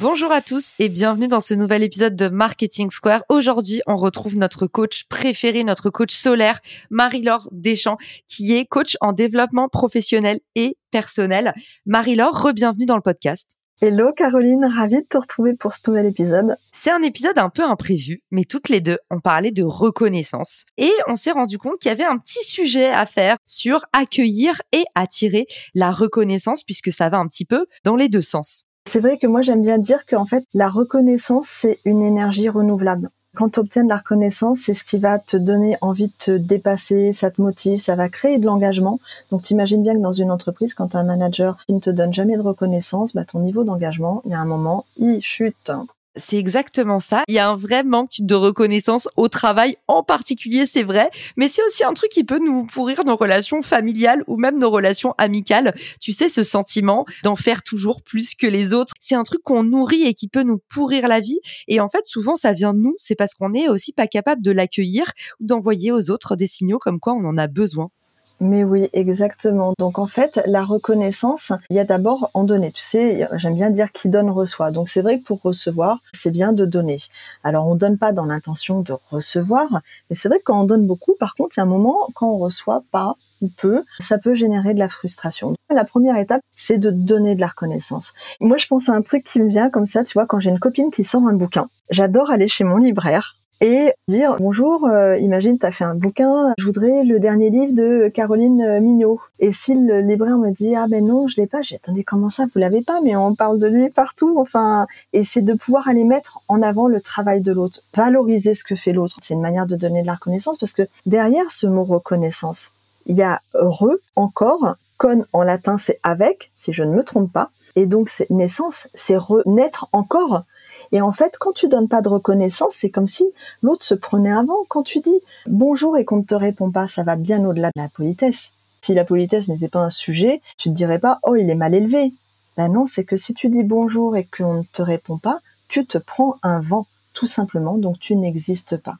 Bonjour à tous et bienvenue dans ce nouvel épisode de Marketing Square. Aujourd'hui, on retrouve notre coach préféré, notre coach solaire, Marie-Laure Deschamps, qui est coach en développement professionnel et personnel. Marie-Laure, re-bienvenue dans le podcast. Hello Caroline, ravie de te retrouver pour ce nouvel épisode. C'est un épisode un peu imprévu, mais toutes les deux, on parlait de reconnaissance. Et on s'est rendu compte qu'il y avait un petit sujet à faire sur accueillir et attirer la reconnaissance, puisque ça va un petit peu dans les deux sens. C'est vrai que moi j'aime bien dire qu'en fait la reconnaissance c'est une énergie renouvelable. Quand tu obtiens de la reconnaissance, c'est ce qui va te donner envie de te dépasser, ça te motive, ça va créer de l'engagement. Donc t'imagines bien que dans une entreprise, quand un manager qui ne te donne jamais de reconnaissance, bah, ton niveau d'engagement, il y a un moment, il chute. C'est exactement ça. Il y a un vrai manque de reconnaissance au travail en particulier, c'est vrai. Mais c'est aussi un truc qui peut nous pourrir nos relations familiales ou même nos relations amicales. Tu sais, ce sentiment d'en faire toujours plus que les autres. C'est un truc qu'on nourrit et qui peut nous pourrir la vie. Et en fait, souvent, ça vient de nous. C'est parce qu'on est aussi pas capable de l'accueillir ou d'envoyer aux autres des signaux comme quoi on en a besoin. Mais oui, exactement. Donc en fait, la reconnaissance, il y a d'abord en donner. Tu sais, j'aime bien dire qui donne reçoit. Donc c'est vrai que pour recevoir, c'est bien de donner. Alors on donne pas dans l'intention de recevoir, mais c'est vrai que quand on donne beaucoup, par contre, il y a un moment quand on reçoit pas ou peu, ça peut générer de la frustration. La première étape, c'est de donner de la reconnaissance. Moi, je pense à un truc qui me vient comme ça, tu vois, quand j'ai une copine qui sort un bouquin. J'adore aller chez mon libraire et dire bonjour, euh, imagine tu as fait un bouquin, je voudrais le dernier livre de Caroline euh, Mignot. Et si le libraire me dit ah ben non, je l'ai pas, j'ai attendez comment ça vous l'avez pas? Mais on parle de lui partout enfin et c'est de pouvoir aller mettre en avant le travail de l'autre, valoriser ce que fait l'autre. C'est une manière de donner de la reconnaissance parce que derrière ce mot reconnaissance, il y a re encore, con en latin c'est avec si je ne me trompe pas et donc c'est naissance, c'est renaître encore et en fait, quand tu donnes pas de reconnaissance, c'est comme si l'autre se prenait avant. Quand tu dis bonjour et qu'on ne te répond pas, ça va bien au-delà de la politesse. Si la politesse n'était pas un sujet, tu te dirais pas oh il est mal élevé. Ben non, c'est que si tu dis bonjour et qu'on ne te répond pas, tu te prends un vent, tout simplement, donc tu n'existes pas.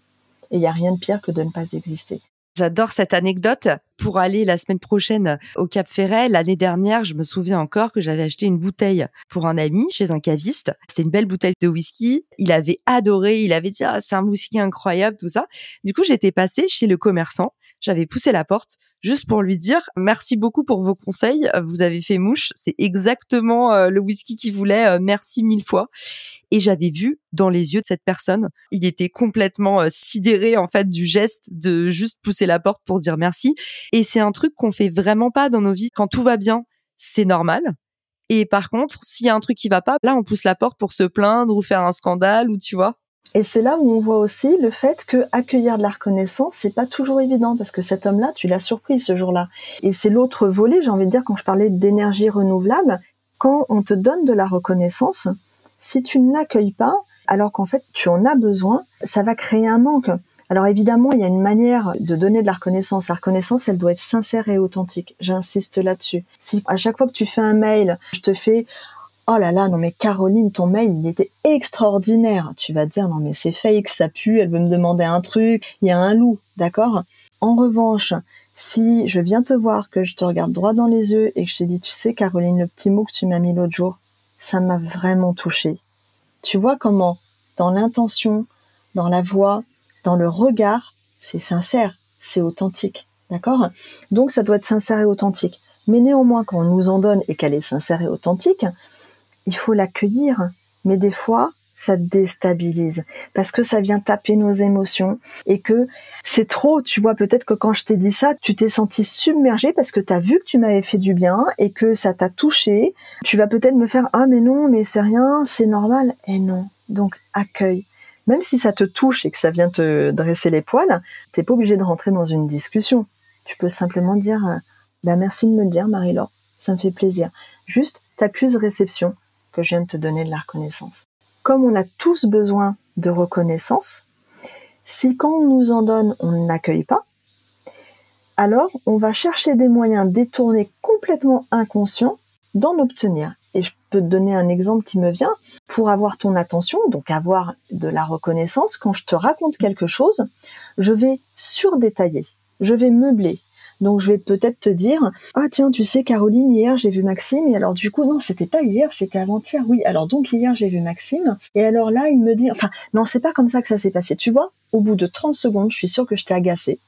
Et il n'y a rien de pire que de ne pas exister. J'adore cette anecdote. Pour aller la semaine prochaine au Cap Ferret, l'année dernière, je me souviens encore que j'avais acheté une bouteille pour un ami chez un caviste. C'était une belle bouteille de whisky. Il avait adoré. Il avait dit, ah, c'est un whisky incroyable, tout ça. Du coup, j'étais passée chez le commerçant. J'avais poussé la porte juste pour lui dire merci beaucoup pour vos conseils. Vous avez fait mouche. C'est exactement euh, le whisky qu'il voulait. Euh, merci mille fois. Et j'avais vu dans les yeux de cette personne, il était complètement euh, sidéré en fait du geste de juste pousser la porte pour dire merci. Et c'est un truc qu'on fait vraiment pas dans nos vies. Quand tout va bien, c'est normal. Et par contre, s'il y a un truc qui va pas, là, on pousse la porte pour se plaindre ou faire un scandale ou tu vois. Et c'est là où on voit aussi le fait que accueillir de la reconnaissance, c'est pas toujours évident parce que cet homme-là, tu l'as surpris ce jour-là. Et c'est l'autre volet, j'ai envie de dire, quand je parlais d'énergie renouvelable, quand on te donne de la reconnaissance, si tu ne l'accueilles pas, alors qu'en fait tu en as besoin, ça va créer un manque. Alors évidemment, il y a une manière de donner de la reconnaissance. La reconnaissance, elle doit être sincère et authentique. J'insiste là-dessus. Si à chaque fois que tu fais un mail, je te fais Oh là là, non mais Caroline, ton mail, il était extraordinaire. Tu vas te dire, non mais c'est fake, ça pue, elle veut me demander un truc, il y a un loup, d'accord? En revanche, si je viens te voir, que je te regarde droit dans les yeux et que je te dis, tu sais Caroline, le petit mot que tu m'as mis l'autre jour, ça m'a vraiment touché. Tu vois comment, dans l'intention, dans la voix, dans le regard, c'est sincère, c'est authentique. D'accord? Donc ça doit être sincère et authentique. Mais néanmoins, quand on nous en donne et qu'elle est sincère et authentique, il faut l'accueillir. Mais des fois, ça déstabilise parce que ça vient taper nos émotions et que c'est trop. Tu vois, peut-être que quand je t'ai dit ça, tu t'es senti submergé parce que tu as vu que tu m'avais fait du bien et que ça t'a touché. Tu vas peut-être me faire ah mais non, mais c'est rien, c'est normal. Et non. Donc accueille. Même si ça te touche et que ça vient te dresser les poils, t'es pas obligé de rentrer dans une discussion. Tu peux simplement dire, euh, bah merci de me le dire, Marie-Laure, ça me fait plaisir. Juste, t'accuses réception que je viens de te donner de la reconnaissance. Comme on a tous besoin de reconnaissance, si quand on nous en donne, on ne l'accueille pas, alors on va chercher des moyens détournés complètement inconscients d'en obtenir. Et je peux te donner un exemple qui me vient. Pour avoir ton attention, donc avoir de la reconnaissance, quand je te raconte quelque chose, je vais surdétailler, je vais meubler. Donc je vais peut-être te dire ah tiens tu sais Caroline hier j'ai vu Maxime. Et alors du coup non c'était pas hier c'était avant-hier. Oui alors donc hier j'ai vu Maxime. Et alors là il me dit enfin non c'est pas comme ça que ça s'est passé. Tu vois au bout de 30 secondes je suis sûre que je t'ai agacé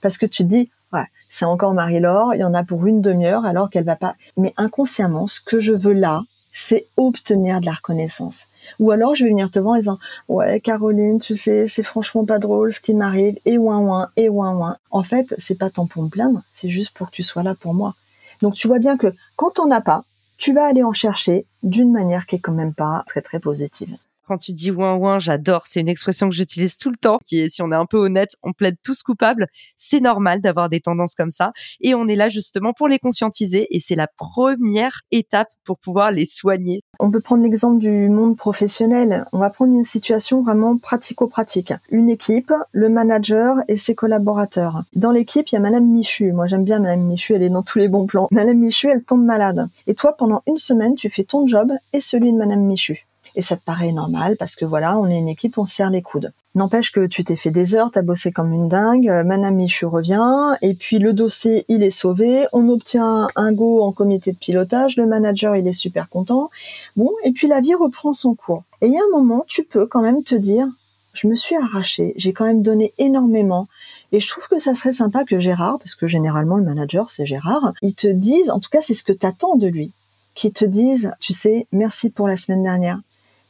parce que tu te dis ouais, c'est encore Marie-Laure, il y en a pour une demi-heure alors qu'elle va pas. Mais inconsciemment, ce que je veux là, c'est obtenir de la reconnaissance. Ou alors je vais venir te voir en disant ouais Caroline, tu sais, c'est franchement pas drôle ce qui m'arrive et ouin ouin et ouin ouin. En fait, c'est pas tant pour me plaindre, c'est juste pour que tu sois là pour moi. Donc tu vois bien que quand on n'a pas, tu vas aller en chercher d'une manière qui est quand même pas très très positive quand tu dis ouin ouin, j'adore. C'est une expression que j'utilise tout le temps. Qui est, si on est un peu honnête, on plaide tous coupables. C'est normal d'avoir des tendances comme ça. Et on est là justement pour les conscientiser. Et c'est la première étape pour pouvoir les soigner. On peut prendre l'exemple du monde professionnel. On va prendre une situation vraiment pratico-pratique. Une équipe, le manager et ses collaborateurs. Dans l'équipe, il y a Madame Michu. Moi, j'aime bien Madame Michu. Elle est dans tous les bons plans. Madame Michu, elle tombe malade. Et toi, pendant une semaine, tu fais ton job et celui de Madame Michu et ça te paraît normal parce que voilà, on est une équipe, on serre les coudes. N'empêche que tu t'es fait des heures, t'as bossé comme une dingue, euh, Madame Michu revient, et puis le dossier, il est sauvé, on obtient un go en comité de pilotage, le manager, il est super content. Bon, et puis la vie reprend son cours. Et il y a un moment, tu peux quand même te dire, je me suis arraché, j'ai quand même donné énormément, et je trouve que ça serait sympa que Gérard, parce que généralement le manager c'est Gérard, il te dise, en tout cas c'est ce que t'attends de lui, qu'il te dise, tu sais, merci pour la semaine dernière,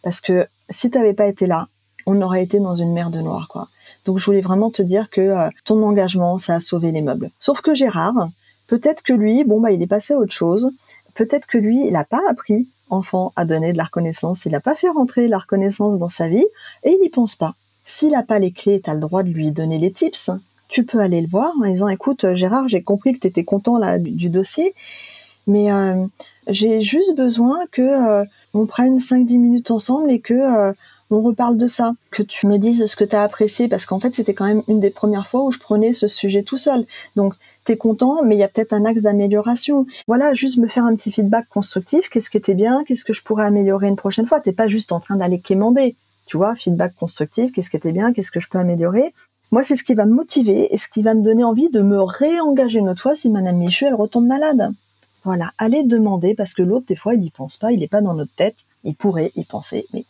parce que si tu n'avais pas été là, on aurait été dans une mer de noir, quoi. Donc je voulais vraiment te dire que euh, ton engagement, ça a sauvé les meubles. Sauf que Gérard, peut-être que lui, bon bah il est passé à autre chose. Peut-être que lui, il n'a pas appris enfant à donner de la reconnaissance, il n'a pas fait rentrer la reconnaissance dans sa vie et il n'y pense pas. S'il n'a pas les clés, tu as le droit de lui donner les tips. Tu peux aller le voir en disant écoute Gérard, j'ai compris que tu étais content là du, dossier, mais euh, j'ai juste besoin que euh, on prenne 5-10 minutes ensemble et que euh, on reparle de ça, que tu me dises ce que tu as apprécié, parce qu'en fait c'était quand même une des premières fois où je prenais ce sujet tout seul. Donc t'es content, mais il y a peut-être un axe d'amélioration. Voilà, juste me faire un petit feedback constructif, qu'est-ce qui était bien, qu'est-ce que je pourrais améliorer une prochaine fois? T'es pas juste en train d'aller quémander, tu vois, feedback constructif, qu'est-ce qui était bien, qu'est-ce que je peux améliorer? Moi, c'est ce qui va me motiver et ce qui va me donner envie de me réengager une autre fois si Madame Michu, elle retombe malade. Voilà, allez demander parce que l'autre, des fois, il n'y pense pas, il n'est pas dans notre tête. Il pourrait y penser, mais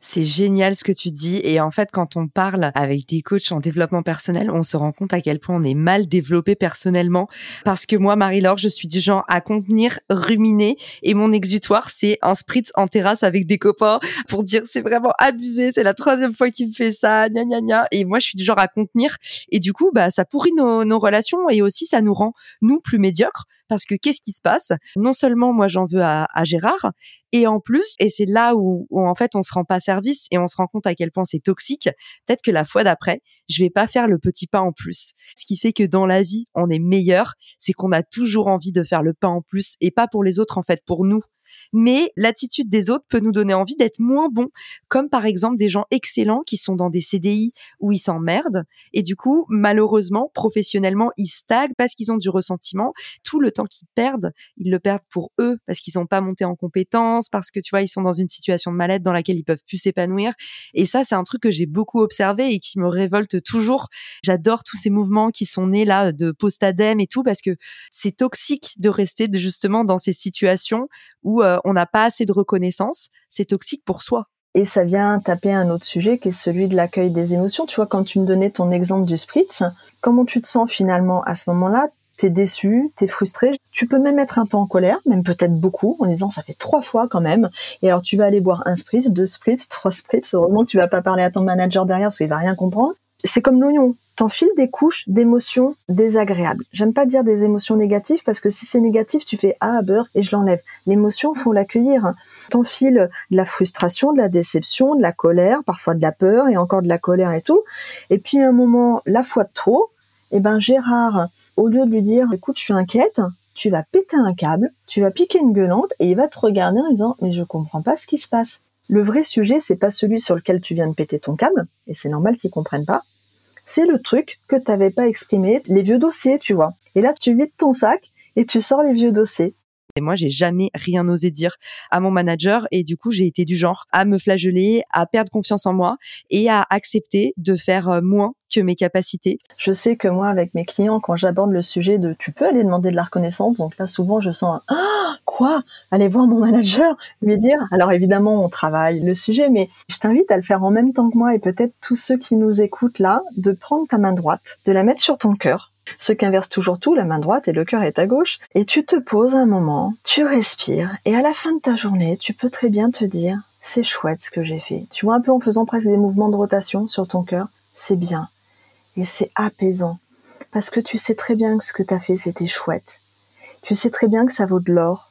c'est génial ce que tu dis. Et en fait, quand on parle avec des coachs en développement personnel, on se rend compte à quel point on est mal développé personnellement. Parce que moi, Marie-Laure, je suis du genre à contenir, ruminer. Et mon exutoire, c'est un spritz en terrasse avec des copains pour dire c'est vraiment abusé. C'est la troisième fois qu'il me fait ça. Gna, gna, gna. Et moi, je suis du genre à contenir. Et du coup, bah, ça pourrit nos, relations et aussi ça nous rend, nous, plus médiocres. Parce que qu'est-ce qui se passe? Non seulement moi, j'en veux à Gérard, et en plus, et c'est là où, en fait on se rend pas service et on se rend compte à quel point c'est toxique, peut-être que la fois d'après, je vais pas faire le petit pas en plus. Ce qui fait que dans la vie, on est meilleur, c'est qu'on a toujours envie de faire le pas en plus et pas pour les autres en fait, pour nous mais l'attitude des autres peut nous donner envie d'être moins bons, comme par exemple des gens excellents qui sont dans des CDI où ils s'emmerdent et du coup, malheureusement, professionnellement, ils stagnent parce qu'ils ont du ressentiment. Tout le temps qu'ils perdent, ils le perdent pour eux parce qu'ils n'ont pas monté en compétences, parce que tu vois, ils sont dans une situation de mal-être dans laquelle ils peuvent plus s'épanouir. Et ça, c'est un truc que j'ai beaucoup observé et qui me révolte toujours. J'adore tous ces mouvements qui sont nés là de post-ADEME et tout parce que c'est toxique de rester justement dans ces situations où euh, on n'a pas assez de reconnaissance, c'est toxique pour soi. Et ça vient taper un autre sujet qui est celui de l'accueil des émotions. Tu vois, quand tu me donnais ton exemple du spritz, comment tu te sens finalement à ce moment-là? T'es déçu, t'es frustré, tu peux même être un peu en colère, même peut-être beaucoup, en disant ça fait trois fois quand même. Et alors tu vas aller boire un spritz, deux spritz, trois spritz. Heureusement que tu vas pas parler à ton manager derrière parce qu'il va rien comprendre. C'est comme l'oignon t'enfiles des couches d'émotions désagréables. J'aime pas dire des émotions négatives parce que si c'est négatif, tu fais ah beurre et je l'enlève. L'émotion, faut l'accueillir. T'enfiles de la frustration, de la déception, de la colère, parfois de la peur et encore de la colère et tout. Et puis à un moment, la fois de trop, eh ben Gérard, au lieu de lui dire écoute, je suis inquiète, tu vas péter un câble, tu vas piquer une gueulante et il va te regarder en disant mais je comprends pas ce qui se passe. Le vrai sujet, c'est pas celui sur lequel tu viens de péter ton câble, et c'est normal qu'il comprenne pas c'est le truc que tu n'avais pas exprimé, les vieux dossiers, tu vois. Et là, tu vides ton sac et tu sors les vieux dossiers. Et moi, j'ai jamais rien osé dire à mon manager. Et du coup, j'ai été du genre à me flageller, à perdre confiance en moi et à accepter de faire euh, moins que mes capacités. Je sais que moi, avec mes clients, quand j'aborde le sujet de tu peux aller demander de la reconnaissance, donc là, souvent, je sens un ah, quoi! Aller voir mon manager, lui dire. Alors évidemment, on travaille le sujet, mais je t'invite à le faire en même temps que moi et peut-être tous ceux qui nous écoutent là, de prendre ta main droite, de la mettre sur ton cœur ce qu'inverse toujours tout, la main droite et le cœur est à gauche. Et tu te poses un moment, tu respires, et à la fin de ta journée, tu peux très bien te dire, c'est chouette ce que j'ai fait. Tu vois, un peu en faisant presque des mouvements de rotation sur ton cœur, c'est bien. Et c'est apaisant. Parce que tu sais très bien que ce que tu as fait, c'était chouette. Tu sais très bien que ça vaut de l'or.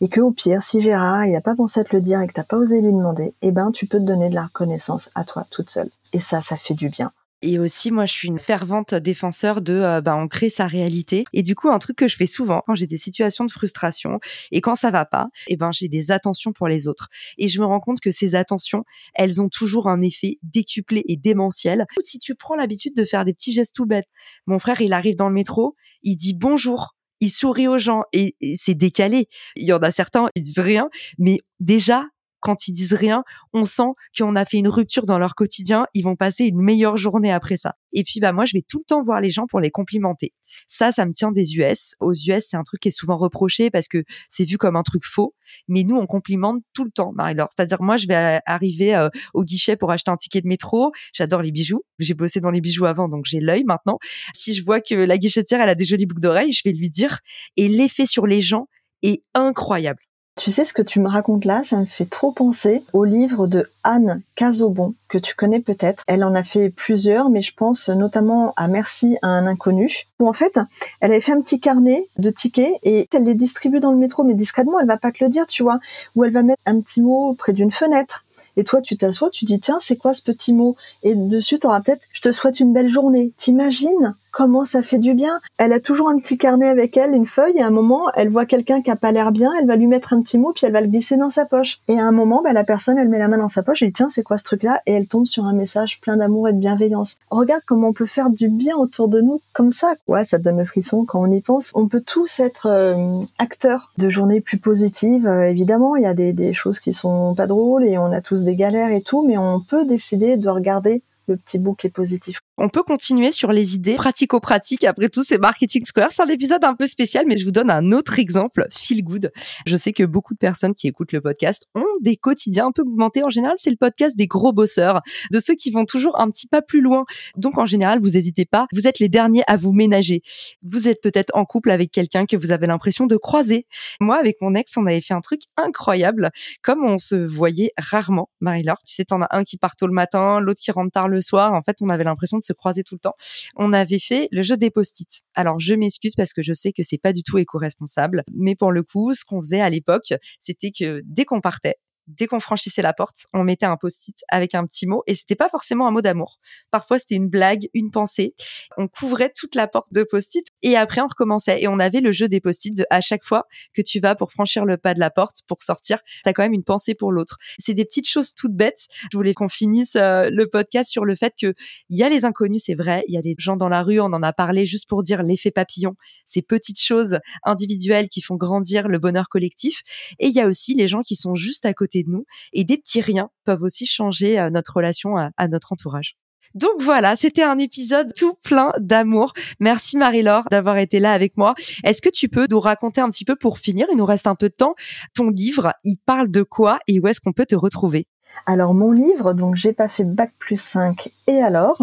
Et que au pire, si Gérard, il n'a pas pensé à te le dire et que t'as pas osé lui demander, eh ben, tu peux te donner de la reconnaissance à toi toute seule. Et ça, ça fait du bien. Et aussi, moi, je suis une fervente défenseur de, euh, bah, on crée sa réalité. Et du coup, un truc que je fais souvent quand j'ai des situations de frustration et quand ça va pas, eh ben, j'ai des attentions pour les autres. Et je me rends compte que ces attentions, elles ont toujours un effet décuplé et démentiel. Si tu prends l'habitude de faire des petits gestes tout bêtes, mon frère, il arrive dans le métro, il dit bonjour il sourit aux gens et, et c'est décalé. Il y en a certains, ils disent rien, mais déjà, quand ils disent rien, on sent qu'on a fait une rupture dans leur quotidien, ils vont passer une meilleure journée après ça. Et puis bah moi je vais tout le temps voir les gens pour les complimenter. Ça ça me tient des US. Aux US, c'est un truc qui est souvent reproché parce que c'est vu comme un truc faux, mais nous on complimente tout le temps Marie-Laure. C'est-à-dire moi je vais arriver euh, au guichet pour acheter un ticket de métro, j'adore les bijoux, j'ai bossé dans les bijoux avant donc j'ai l'œil maintenant. Si je vois que la guichetière elle a des jolies boucles d'oreilles, je vais lui dire et l'effet sur les gens est incroyable. Tu sais ce que tu me racontes là, ça me fait trop penser au livre de Anne Cazobon que tu connais peut-être. Elle en a fait plusieurs, mais je pense notamment à Merci à un inconnu. Où en fait, elle avait fait un petit carnet de tickets et elle les distribue dans le métro, mais discrètement, elle va pas te le dire, tu vois. Ou elle va mettre un petit mot près d'une fenêtre. Et toi, tu t'assois, tu dis, tiens, c'est quoi ce petit mot? Et dessus, tu auras peut-être, je te souhaite une belle journée. T'imagines? Comment ça fait du bien. Elle a toujours un petit carnet avec elle, une feuille, et à un moment, elle voit quelqu'un qui a pas l'air bien, elle va lui mettre un petit mot, puis elle va le glisser dans sa poche. Et à un moment, bah, la personne, elle met la main dans sa poche, et dit, tiens, c'est quoi ce truc-là? Et elle tombe sur un message plein d'amour et de bienveillance. Regarde comment on peut faire du bien autour de nous comme ça. Ouais, ça donne le frisson quand on y pense. On peut tous être euh, acteurs de journées plus positives. Euh, évidemment, il y a des, des choses qui sont pas drôles et on a tous des galères et tout, mais on peut décider de regarder le petit bout qui est positif. On peut continuer sur les idées pratico-pratiques. Après tout, c'est Marketing Square. C'est un épisode un peu spécial, mais je vous donne un autre exemple, feel good. Je sais que beaucoup de personnes qui écoutent le podcast ont des quotidiens un peu mouvementés. En général, c'est le podcast des gros bosseurs, de ceux qui vont toujours un petit pas plus loin. Donc, en général, vous n'hésitez pas. Vous êtes les derniers à vous ménager. Vous êtes peut-être en couple avec quelqu'un que vous avez l'impression de croiser. Moi, avec mon ex, on avait fait un truc incroyable. Comme on se voyait rarement, Marie-Laure. Tu sais, t'en as un qui part tôt le matin, l'autre qui rentre tard le soir. En fait, on avait l'impression de se croiser tout le temps. On avait fait le jeu des post-it. Alors, je m'excuse parce que je sais que c'est pas du tout éco-responsable. Mais pour le coup, ce qu'on faisait à l'époque, c'était que dès qu'on partait, dès qu'on franchissait la porte, on mettait un post-it avec un petit mot et c'était pas forcément un mot d'amour. Parfois c'était une blague, une pensée. On couvrait toute la porte de post-it et après on recommençait et on avait le jeu des post-it de à chaque fois que tu vas pour franchir le pas de la porte pour sortir, tu as quand même une pensée pour l'autre. C'est des petites choses toutes bêtes. Je voulais qu'on finisse euh, le podcast sur le fait que il y a les inconnus, c'est vrai, il y a des gens dans la rue, on en a parlé juste pour dire l'effet papillon, ces petites choses individuelles qui font grandir le bonheur collectif et il y a aussi les gens qui sont juste à côté nous. Et des petits peuvent aussi changer euh, notre relation à, notre entourage. Donc voilà, c'était un épisode tout plein d'amour. Merci Marie-Laure d'avoir été là avec moi. Est-ce que tu peux nous raconter un petit peu pour finir, il nous reste un peu de temps, ton livre, il parle de quoi et où est-ce qu'on peut te retrouver? Alors mon livre, donc j'ai pas fait bac plus 5 et alors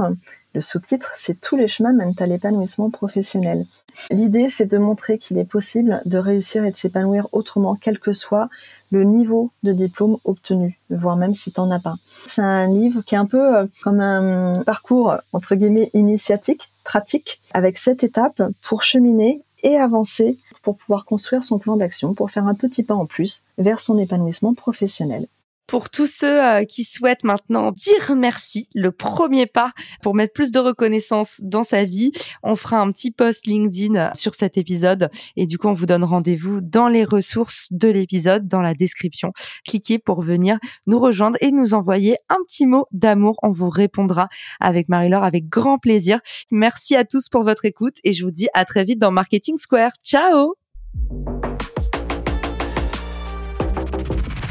le sous-titre, c'est Tous les chemins mènent à l'épanouissement professionnel. L'idée, c'est de montrer qu'il est possible de réussir et de s'épanouir autrement, quel que soit le niveau de diplôme obtenu, voire même si tu n'en as pas. C'est un livre qui est un peu euh, comme un parcours, entre guillemets, initiatique, pratique, avec sept étapes pour cheminer et avancer pour pouvoir construire son plan d'action, pour faire un petit pas en plus vers son épanouissement professionnel. Pour tous ceux euh, qui souhaitent maintenant dire merci, le premier pas pour mettre plus de reconnaissance dans sa vie, on fera un petit post LinkedIn sur cet épisode et du coup on vous donne rendez-vous dans les ressources de l'épisode, dans la description. Cliquez pour venir nous rejoindre et nous envoyer un petit mot d'amour. On vous répondra avec Marie-Laure avec grand plaisir. Merci à tous pour votre écoute et je vous dis à très vite dans Marketing Square. Ciao